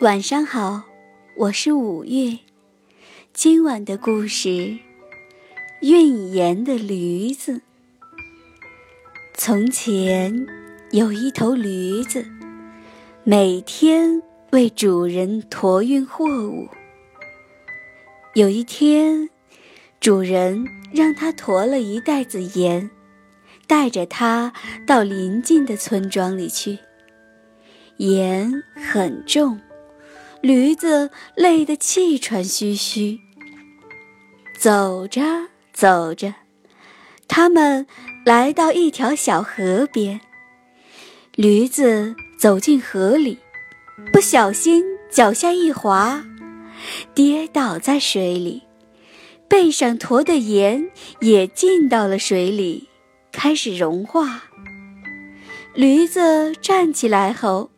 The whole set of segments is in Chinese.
晚上好，我是五月。今晚的故事：运盐的驴子。从前有一头驴子，每天为主人驮运货物。有一天，主人让他驮了一袋子盐，带着它到邻近的村庄里去。盐很重。驴子累得气喘吁吁。走着走着，他们来到一条小河边。驴子走进河里，不小心脚下一滑，跌倒在水里，背上驮的盐也进到了水里，开始融化。驴子站起来后。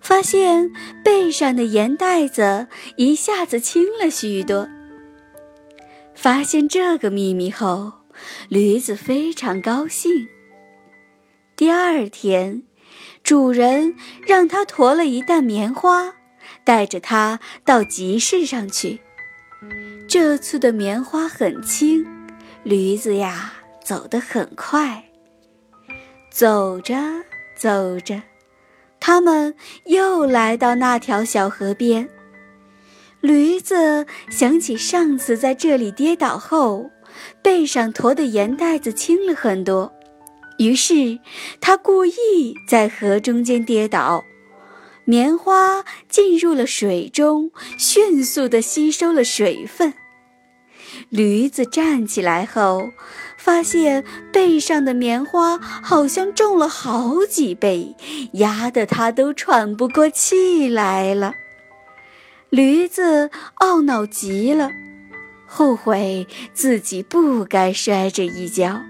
发现背上的盐袋子一下子轻了许多。发现这个秘密后，驴子非常高兴。第二天，主人让他驮了一担棉花，带着它到集市上去。这次的棉花很轻，驴子呀走得很快。走着走着。他们又来到那条小河边。驴子想起上次在这里跌倒后，背上驮的盐袋子轻了很多，于是他故意在河中间跌倒，棉花进入了水中，迅速地吸收了水分。驴子站起来后，发现背上的棉花好像重了好几倍，压得他都喘不过气来了。驴子懊恼极了，后悔自己不该摔这一跤。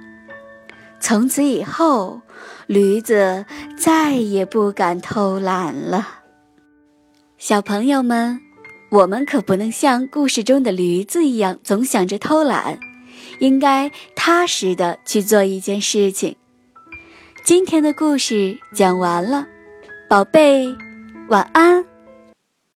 从此以后，驴子再也不敢偷懒了。小朋友们。我们可不能像故事中的驴子一样，总想着偷懒，应该踏实的去做一件事情。今天的故事讲完了，宝贝，晚安。